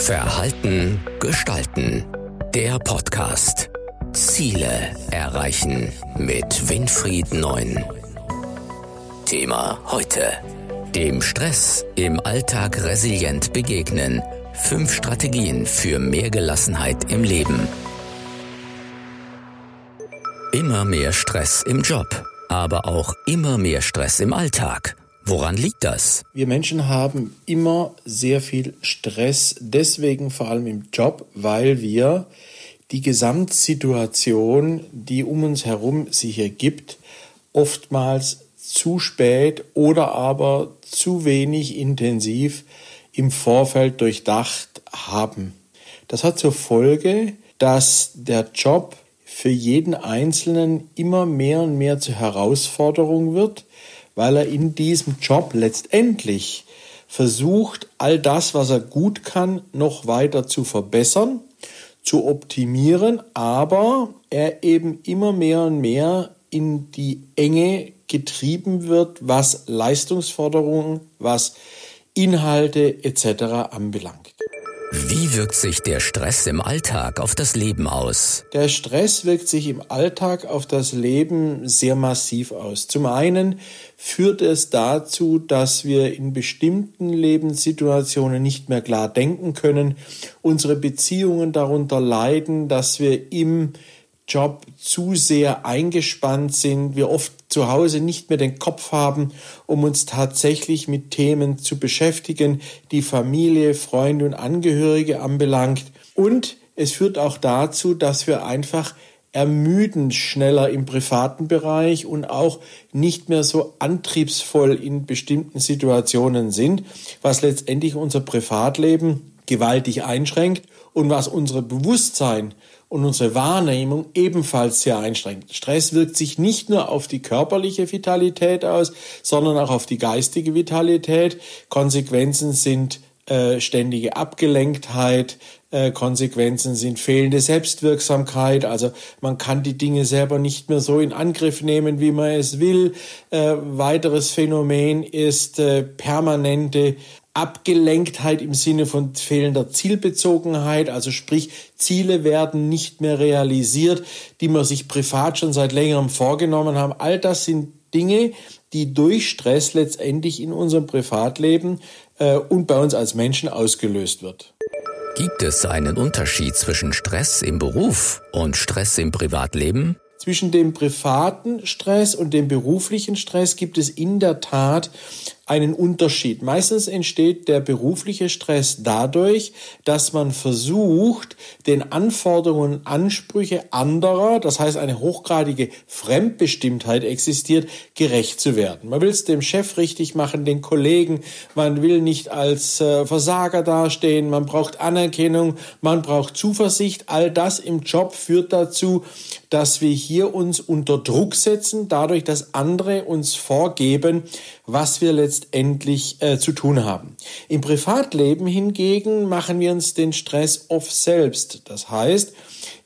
Verhalten gestalten. Der Podcast. Ziele erreichen mit Winfried Neun. Thema heute. Dem Stress im Alltag resilient begegnen. Fünf Strategien für mehr Gelassenheit im Leben. Immer mehr Stress im Job, aber auch immer mehr Stress im Alltag. Woran liegt das? Wir Menschen haben immer sehr viel Stress, deswegen vor allem im Job, weil wir die Gesamtsituation, die um uns herum sich ergibt, oftmals zu spät oder aber zu wenig intensiv im Vorfeld durchdacht haben. Das hat zur Folge, dass der Job für jeden Einzelnen immer mehr und mehr zur Herausforderung wird, weil er in diesem Job letztendlich versucht, all das, was er gut kann, noch weiter zu verbessern, zu optimieren, aber er eben immer mehr und mehr in die Enge getrieben wird, was Leistungsforderungen, was Inhalte etc. anbelangt. Wie wirkt sich der Stress im Alltag auf das Leben aus? Der Stress wirkt sich im Alltag auf das Leben sehr massiv aus. Zum einen führt es dazu, dass wir in bestimmten Lebenssituationen nicht mehr klar denken können, unsere Beziehungen darunter leiden, dass wir im Job zu sehr eingespannt sind, wir oft zu Hause nicht mehr den Kopf haben, um uns tatsächlich mit Themen zu beschäftigen, die Familie, Freunde und Angehörige anbelangt. Und es führt auch dazu, dass wir einfach ermüdend schneller im privaten Bereich und auch nicht mehr so antriebsvoll in bestimmten Situationen sind, was letztendlich unser Privatleben gewaltig einschränkt und was unser Bewusstsein und unsere Wahrnehmung ebenfalls sehr einschränkt. Stress wirkt sich nicht nur auf die körperliche Vitalität aus, sondern auch auf die geistige Vitalität. Konsequenzen sind äh, ständige Abgelenktheit, äh, Konsequenzen sind fehlende Selbstwirksamkeit, also man kann die Dinge selber nicht mehr so in Angriff nehmen, wie man es will. Äh, weiteres Phänomen ist äh, permanente Abgelenktheit im Sinne von fehlender Zielbezogenheit, also sprich Ziele werden nicht mehr realisiert, die man sich privat schon seit längerem vorgenommen haben. All das sind Dinge, die durch Stress letztendlich in unserem Privatleben äh, und bei uns als Menschen ausgelöst wird. Gibt es einen Unterschied zwischen Stress im Beruf und Stress im Privatleben? Zwischen dem privaten Stress und dem beruflichen Stress gibt es in der Tat einen Unterschied. Meistens entsteht der berufliche Stress dadurch, dass man versucht, den Anforderungen und Ansprüche anderer, das heißt eine hochgradige Fremdbestimmtheit existiert, gerecht zu werden. Man will es dem Chef richtig machen, den Kollegen, man will nicht als äh, Versager dastehen, man braucht Anerkennung, man braucht Zuversicht. All das im Job führt dazu, dass wir hier uns unter Druck setzen, dadurch, dass andere uns vorgeben, was wir letztendlich äh, zu tun haben. Im Privatleben hingegen machen wir uns den Stress oft selbst. Das heißt,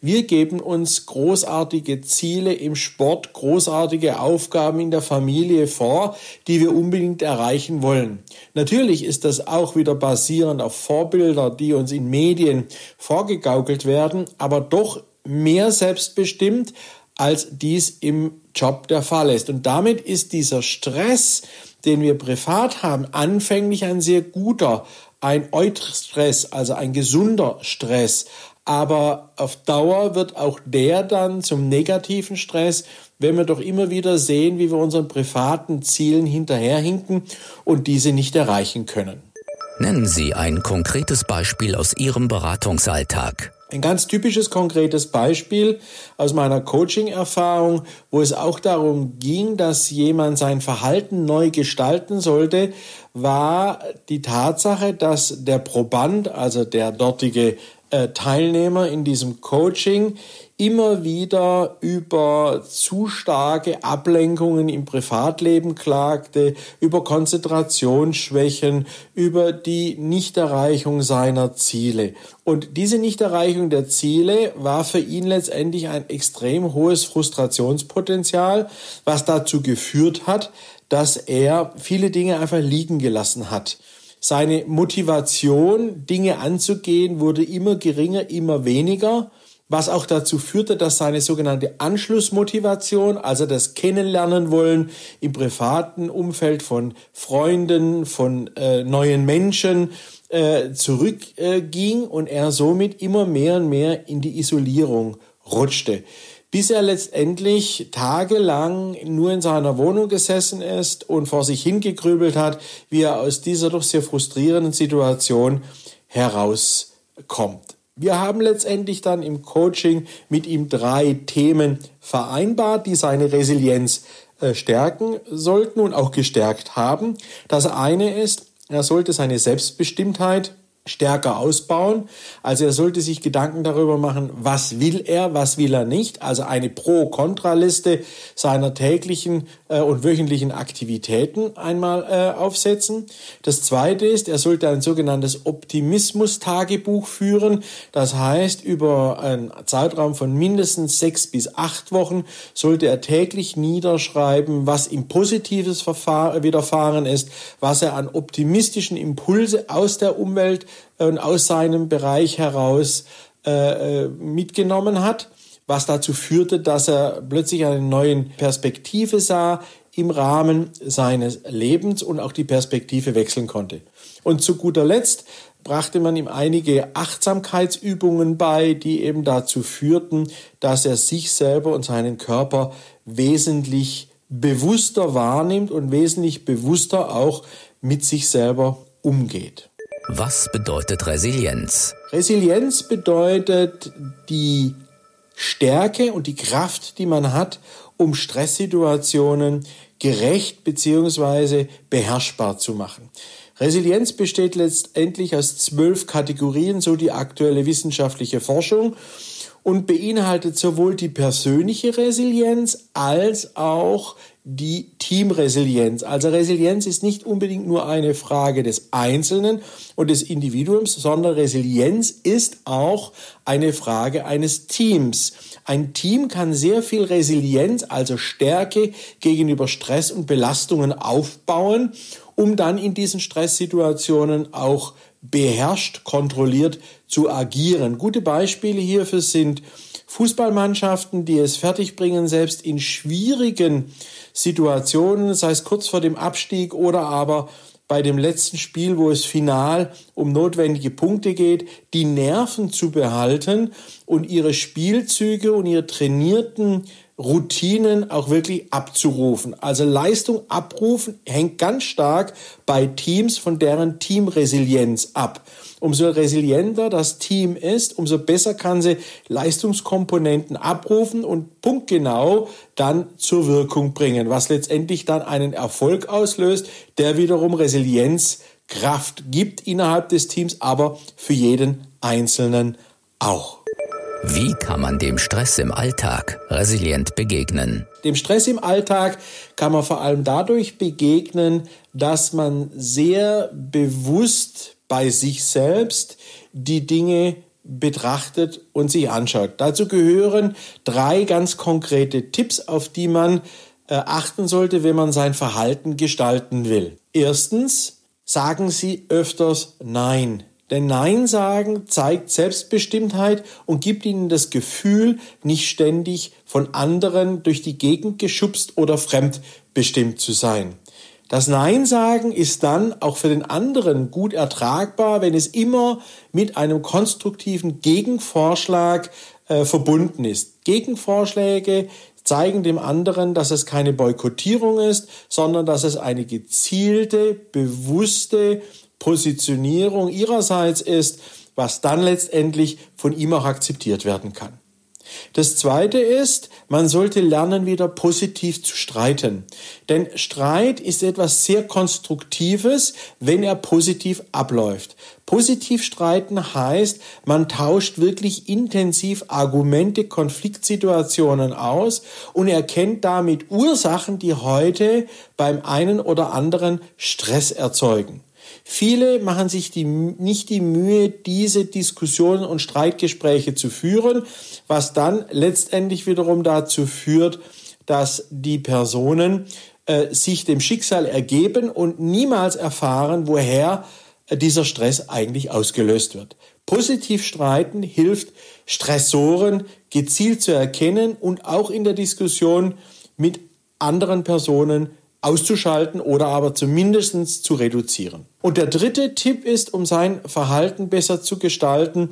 wir geben uns großartige Ziele im Sport, großartige Aufgaben in der Familie vor, die wir unbedingt erreichen wollen. Natürlich ist das auch wieder basierend auf Vorbilder, die uns in Medien vorgegaukelt werden, aber doch mehr selbstbestimmt, als dies im Job der Fall ist. Und damit ist dieser Stress, den wir privat haben, anfänglich ein sehr guter, ein Eustress, also ein gesunder Stress. Aber auf Dauer wird auch der dann zum negativen Stress, wenn wir doch immer wieder sehen, wie wir unseren privaten Zielen hinterherhinken und diese nicht erreichen können. Nennen Sie ein konkretes Beispiel aus Ihrem Beratungsalltag. Ein ganz typisches konkretes Beispiel aus meiner Coaching-Erfahrung, wo es auch darum ging, dass jemand sein Verhalten neu gestalten sollte, war die Tatsache, dass der Proband, also der dortige äh, Teilnehmer in diesem Coaching, immer wieder über zu starke Ablenkungen im Privatleben klagte, über Konzentrationsschwächen, über die Nichterreichung seiner Ziele. Und diese Nichterreichung der Ziele war für ihn letztendlich ein extrem hohes Frustrationspotenzial, was dazu geführt hat, dass er viele Dinge einfach liegen gelassen hat Seine Motivation, Dinge anzugehen, wurde immer geringer, immer weniger was auch dazu führte, dass seine sogenannte Anschlussmotivation, also das Kennenlernen wollen im privaten Umfeld von Freunden, von äh, neuen Menschen, äh, zurückging äh, und er somit immer mehr und mehr in die Isolierung rutschte bis er letztendlich tagelang nur in seiner Wohnung gesessen ist und vor sich hingegrübelt hat, wie er aus dieser doch sehr frustrierenden Situation herauskommt. Wir haben letztendlich dann im Coaching mit ihm drei Themen vereinbart, die seine Resilienz äh, stärken sollten und auch gestärkt haben. Das eine ist, er sollte seine Selbstbestimmtheit stärker ausbauen. Also er sollte sich Gedanken darüber machen, was will er, was will er nicht. Also eine Pro-Kontra-Liste seiner täglichen äh, und wöchentlichen Aktivitäten einmal äh, aufsetzen. Das zweite ist, er sollte ein sogenanntes Optimismus-Tagebuch führen. Das heißt, über einen Zeitraum von mindestens sechs bis acht Wochen sollte er täglich niederschreiben, was ihm Positives widerfahren ist, was er an optimistischen Impulse aus der Umwelt und aus seinem Bereich heraus äh, äh, mitgenommen hat, was dazu führte, dass er plötzlich eine neue Perspektive sah im Rahmen seines Lebens und auch die Perspektive wechseln konnte. Und zu guter Letzt brachte man ihm einige Achtsamkeitsübungen bei, die eben dazu führten, dass er sich selber und seinen Körper wesentlich bewusster wahrnimmt und wesentlich bewusster auch mit sich selber umgeht. Was bedeutet Resilienz? Resilienz bedeutet die Stärke und die Kraft, die man hat, um Stresssituationen gerecht bzw. beherrschbar zu machen. Resilienz besteht letztendlich aus zwölf Kategorien, so die aktuelle wissenschaftliche Forschung und beinhaltet sowohl die persönliche Resilienz als auch die Teamresilienz. Also Resilienz ist nicht unbedingt nur eine Frage des Einzelnen und des Individuums, sondern Resilienz ist auch eine Frage eines Teams. Ein Team kann sehr viel Resilienz, also Stärke gegenüber Stress und Belastungen aufbauen, um dann in diesen Stresssituationen auch beherrscht, kontrolliert zu agieren. Gute Beispiele hierfür sind Fußballmannschaften, die es fertigbringen, selbst in schwierigen Situationen, sei es kurz vor dem Abstieg oder aber bei dem letzten Spiel, wo es final um notwendige Punkte geht, die Nerven zu behalten und ihre Spielzüge und ihre trainierten Routinen auch wirklich abzurufen. Also Leistung abrufen hängt ganz stark bei Teams von deren Teamresilienz ab. Umso resilienter das Team ist, umso besser kann sie Leistungskomponenten abrufen und punktgenau dann zur Wirkung bringen, was letztendlich dann einen Erfolg auslöst, der wiederum Resilienzkraft gibt innerhalb des Teams, aber für jeden Einzelnen auch. Wie kann man dem Stress im Alltag resilient begegnen? Dem Stress im Alltag kann man vor allem dadurch begegnen, dass man sehr bewusst bei sich selbst die Dinge betrachtet und sich anschaut. Dazu gehören drei ganz konkrete Tipps, auf die man äh, achten sollte, wenn man sein Verhalten gestalten will. Erstens, sagen Sie öfters Nein. Denn Nein sagen zeigt Selbstbestimmtheit und gibt ihnen das Gefühl, nicht ständig von anderen durch die Gegend geschubst oder fremdbestimmt zu sein. Das Nein sagen ist dann auch für den anderen gut ertragbar, wenn es immer mit einem konstruktiven Gegenvorschlag äh, verbunden ist. Gegenvorschläge zeigen dem anderen, dass es keine Boykottierung ist, sondern dass es eine gezielte, bewusste Positionierung ihrerseits ist, was dann letztendlich von ihm auch akzeptiert werden kann. Das zweite ist, man sollte lernen, wieder positiv zu streiten. Denn Streit ist etwas sehr Konstruktives, wenn er positiv abläuft. Positiv streiten heißt, man tauscht wirklich intensiv Argumente, Konfliktsituationen aus und erkennt damit Ursachen, die heute beim einen oder anderen Stress erzeugen. Viele machen sich die, nicht die Mühe, diese Diskussionen und Streitgespräche zu führen, was dann letztendlich wiederum dazu führt, dass die Personen äh, sich dem Schicksal ergeben und niemals erfahren, woher dieser Stress eigentlich ausgelöst wird. Positiv streiten hilft, Stressoren gezielt zu erkennen und auch in der Diskussion mit anderen Personen auszuschalten oder aber zumindest zu reduzieren. Und der dritte Tipp ist, um sein Verhalten besser zu gestalten,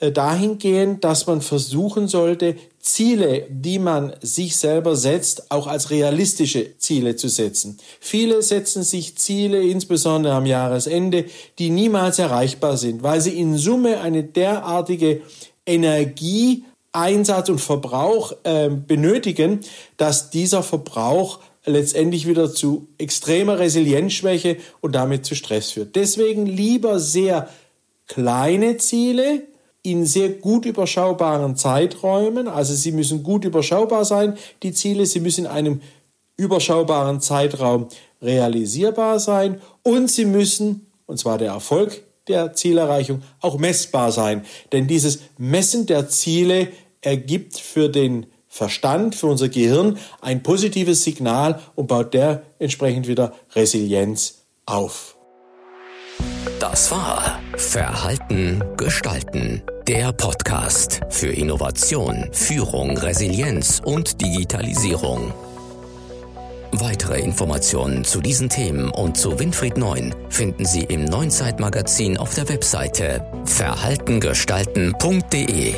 äh, dahingehend, dass man versuchen sollte, Ziele, die man sich selber setzt, auch als realistische Ziele zu setzen. Viele setzen sich Ziele, insbesondere am Jahresende, die niemals erreichbar sind, weil sie in Summe eine derartige Energie, Einsatz und Verbrauch äh, benötigen, dass dieser Verbrauch letztendlich wieder zu extremer Resilienzschwäche und damit zu Stress führt. Deswegen lieber sehr kleine Ziele, in sehr gut überschaubaren Zeiträumen. Also sie müssen gut überschaubar sein, die Ziele. Sie müssen in einem überschaubaren Zeitraum realisierbar sein und sie müssen, und zwar der Erfolg der Zielerreichung, auch messbar sein. Denn dieses Messen der Ziele ergibt für den Verstand, für unser Gehirn ein positives Signal und baut der entsprechend wieder Resilienz auf. Das war Verhalten gestalten. Der Podcast für Innovation, Führung, Resilienz und Digitalisierung. Weitere Informationen zu diesen Themen und zu Winfried Neun finden Sie im Neunzeitmagazin auf der Webseite verhaltengestalten.de.